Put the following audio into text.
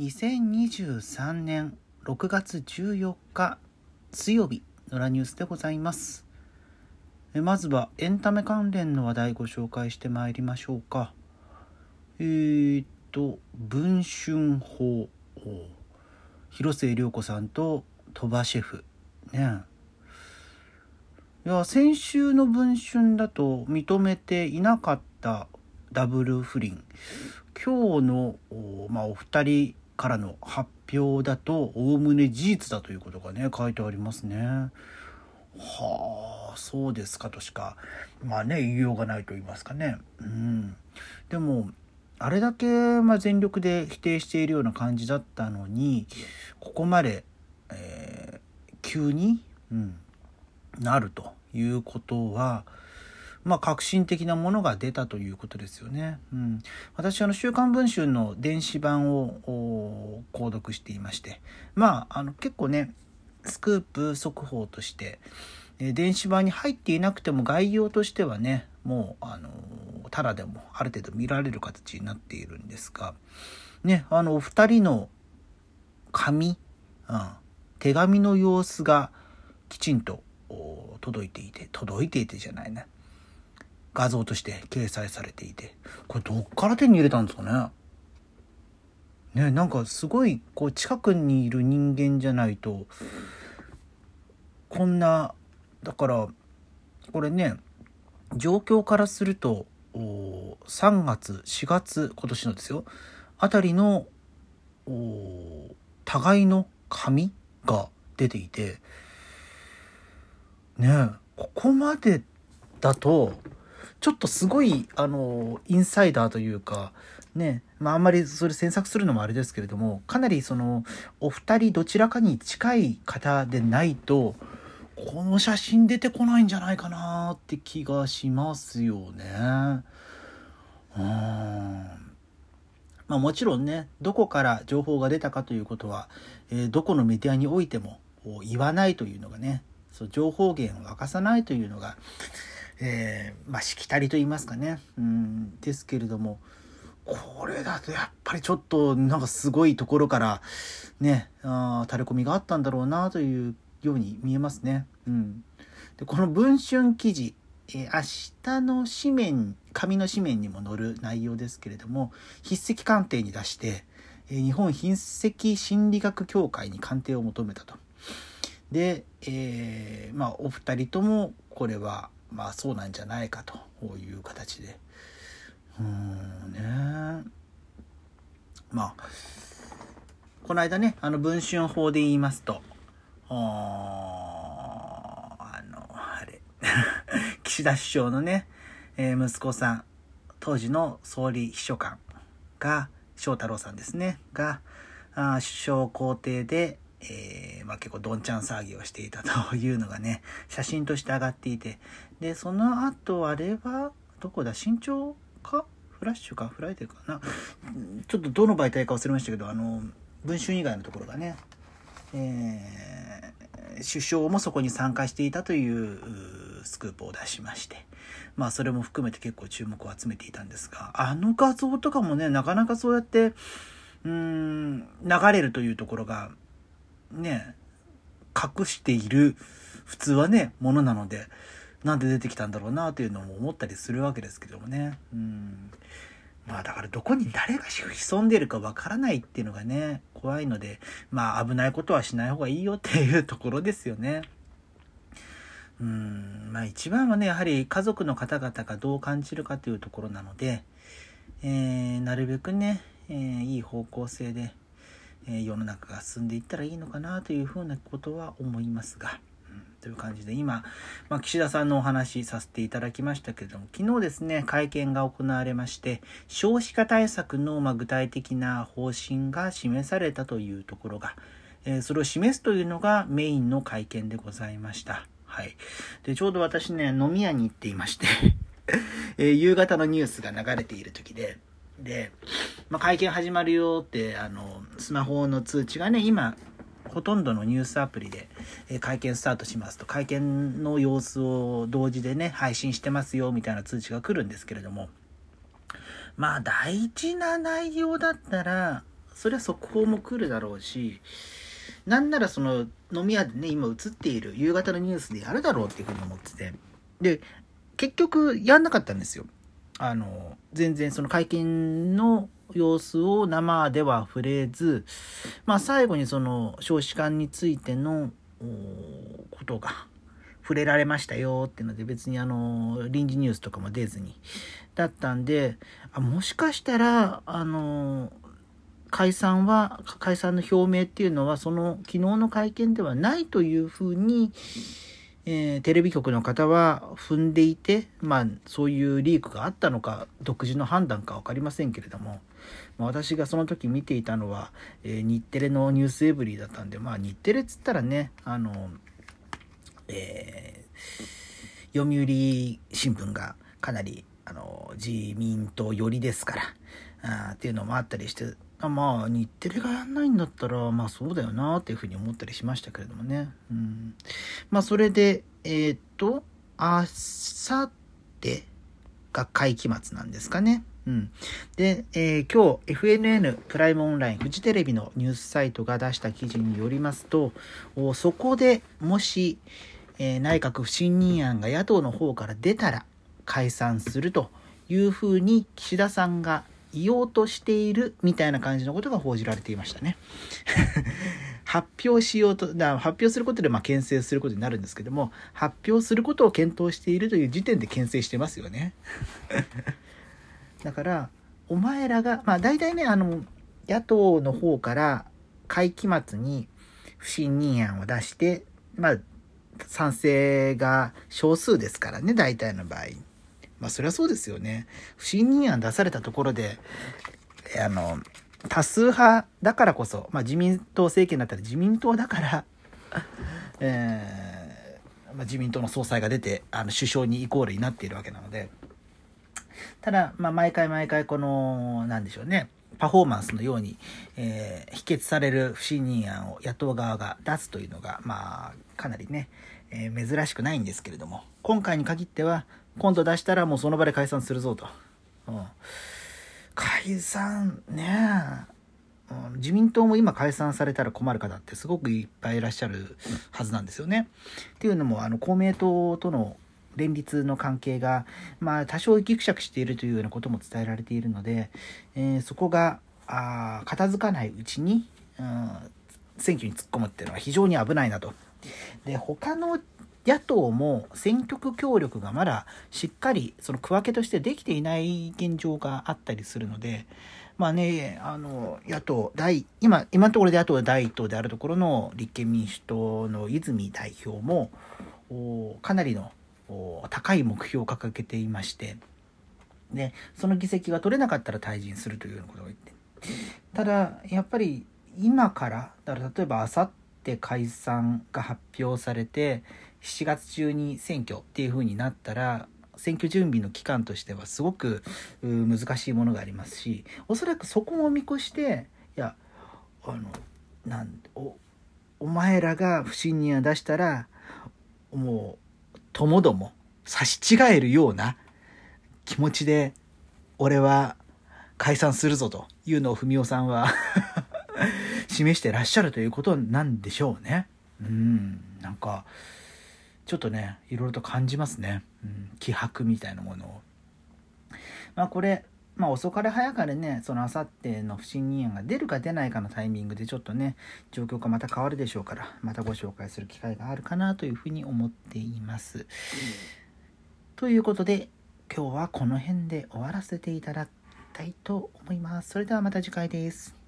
2023年6月14日水曜日のラニュースでございます。まずはエンタメ関連の話題ご紹介してまいりましょうか。えー、っと文春法広末涼子さんと鳥羽シェフ。ね。いや先週の文春だと認めていなかったダブル不倫。今日のお,、まあ、お二人からの発表だとおおむね事実だということがね書いてありますね。はあそうですかとしかまあね言いようがないと言いますかね。うん、でもあれだけ、まあ、全力で否定しているような感じだったのにここまで、えー、急に、うん、なるということは、まあ、革新的なものが出たということですよね。うん、私あの週刊文春の電子版を購読していまして。まああの結構ねスクープ速報として、電子版に入っていなくても概要としてはねもうあのただでもある程度見られる形になっているんですが。ねあのお二人の紙、うん、手紙の様子がきちんと届いていて届いていてじゃないね画像として掲載されていてこれどっから手に入れたんですかね？ねなんかすごいこう近くにいる人間じゃないとこんなだからこれね状況からすると3月4月今年のですよ。あたりの互いの紙が出ていてねここまでだとちょっとすごいあのインサイダーというかねまああんまりそれ詮索するのもあれですけれどもかなりそのお二人どちらかに近い方でないとこの写真出てこないんじゃないかなって気がしますよね。うんまあ、もちろんねどこから情報が出たかということは、えー、どこのメディアにおいても言わないというのがねそう情報源を明かさないというのが、えー、まあしきたりと言いますかねうんですけれどもこれだとやっぱりちょっとなんかすごいところからねあ垂れ込みがあったんだろうなというように見えますね。うん、でこの文春記事、えー、明日の紙面紙の紙面にも載る内容ですけれども筆跡鑑定に出して、えー、日本筆跡心理学協会に鑑定を求めたと。で、えー、まあお二人ともこれはまあそうなんじゃないかという形で。うんね。まあこの間ねあの文春法で言いますとあのあれ 岸田首相のね、えー、息子さん当時の総理秘書官が翔太郎さんですねがあ首相公邸でえー、まあ、結構どんちゃん騒ぎをしていたというのがね、写真として上がっていて、で、その後、あれは、どこだ、新潮か？フラッシュか？フライデーかな？ちょっとどの媒体か忘れましたけど、あの、文春以外のところがね、えー、首相もそこに参加していたというスクープを出しまして、まあそれも含めて結構注目を集めていたんですが、あの画像とかもね、なかなかそうやって、うん、流れるというところが、ね、隠している普通はね、ものなので、なんで出てきたんだろうなというのも思ったりするわけですけどもね。うん。まあだからどこに誰が潜んでるかわからないっていうのがね、怖いので、まあ危ないことはしない方がいいよっていうところですよね。うん、まあ一番はね、やはり家族の方々がどう感じるかというところなので、えー、なるべくね、えー、いい方向性で、え世の中が進んでいったらいいのかなというふうなことは思いますが、うん、という感じで今、まあ、岸田さんのお話させていただきましたけれども昨日ですね会見が行われまして少子化対策のま具体的な方針が示されたというところが、えー、それを示すというのがメインの会見でございました。はい、でちょうど私ね飲み屋に行っていまして えー、夕方のニュースが流れている時でで、まあ、会見始まるよって、あの、スマホの通知がね、今、ほとんどのニュースアプリで、え会見スタートしますと、会見の様子を同時でね、配信してますよ、みたいな通知が来るんですけれども、まあ、大事な内容だったら、それは速報も来るだろうし、なんならその飲み屋でね、今映っている夕方のニュースでやるだろうっていうふうに思ってて。で、結局やんなかったんですよ。あの、全然その会見の様子を生では触れず、まあ最後にその少子化についてのことが触れられましたよっていうので別にあの臨時ニュースとかも出ずにだったんであもしかしたらあの解散は解散の表明っていうのはその昨日の会見ではないというふうに、えー、テレビ局の方は踏んでいてまあそういうリークがあったのか独自の判断か分かりませんけれども、ま、私がその時見ていたのは、えー、日テレの「ニュースエブリー」だったんでまあ日テレっつったらねあのえー、読売新聞がかなりあの自民党寄りですからあっていうのもあったりしてあまあ日テレがやんないんだったらまあそうだよなっていうふうに思ったりしましたけれどもね、うん、まあそれでえー、っとあさってが会期末なんですかね。うん、で、えー、今日 FNN プライムオンラインフジテレビのニュースサイトが出した記事によりますとそこでもし、えー、内閣不信任案が野党の方から出たら解散するというふうに岸田さんが言おうとしているみたいな感じのことが報じられていましたね。発表しようと、だ発表することでまあ牽制することになるんですけども、発表することを検討しているという時点で牽制してますよね。だから、お前らが、まあ大体ね、あの、野党の方から会期末に不信任案を出して、まあ賛成が少数ですからね、大体の場合。まあそりゃそうですよね。不信任案出されたところで、あの、多数派だからこそ、まあ自民党政権だったら自民党だから、えー、まあ、自民党の総裁が出て、あの首相にイコールになっているわけなので、ただ、まあ毎回毎回この、なんでしょうね、パフォーマンスのように、えー、否決される不信任案を野党側が出すというのが、まあ、かなりね、えー、珍しくないんですけれども、今回に限っては、今度出したらもうその場で解散するぞと。うん、解散ねうん、自民党も今解散されたら困る方ってすごくいっぱいいらっしゃるはずなんですよね。っていうのもあの公明党との連立の関係が、まあ、多少ぎくしゃくしているというようなことも伝えられているので、えー、そこがあ片付かないうちに、うん、選挙に突っ込むっていうのは非常に危ないなと。で他の野党も選挙区協力がまだしっかりその区分けとしてできていない現状があったりするので、まあね、あの野党第今今のところで野党第一党であるところの立憲民主党の泉代表もかなりの高い目標を掲げていましてでその議席が取れなかったら退陣するというようなことを言ってただやっぱり今からだから例えばあさって解散が発表されて7月中に選挙っていう風になったら選挙準備の期間としてはすごく難しいものがありますしおそらくそこも見越していやあのなんおお前らが不信任案出したらもうともども差し違えるような気持ちで俺は解散するぞというのを文雄さんは 示してらっしゃるということなんでしょうね。うん、なんかちょっとねいろいろと感じますね、うん、気迫みたいなものを。まあこれまあ遅かれ早かれねそのあさっての不信任案が出るか出ないかのタイミングでちょっとね状況がまた変わるでしょうからまたご紹介する機会があるかなというふうに思っています。ということで今日はこの辺で終わらせていただきたいと思います。それではまた次回です。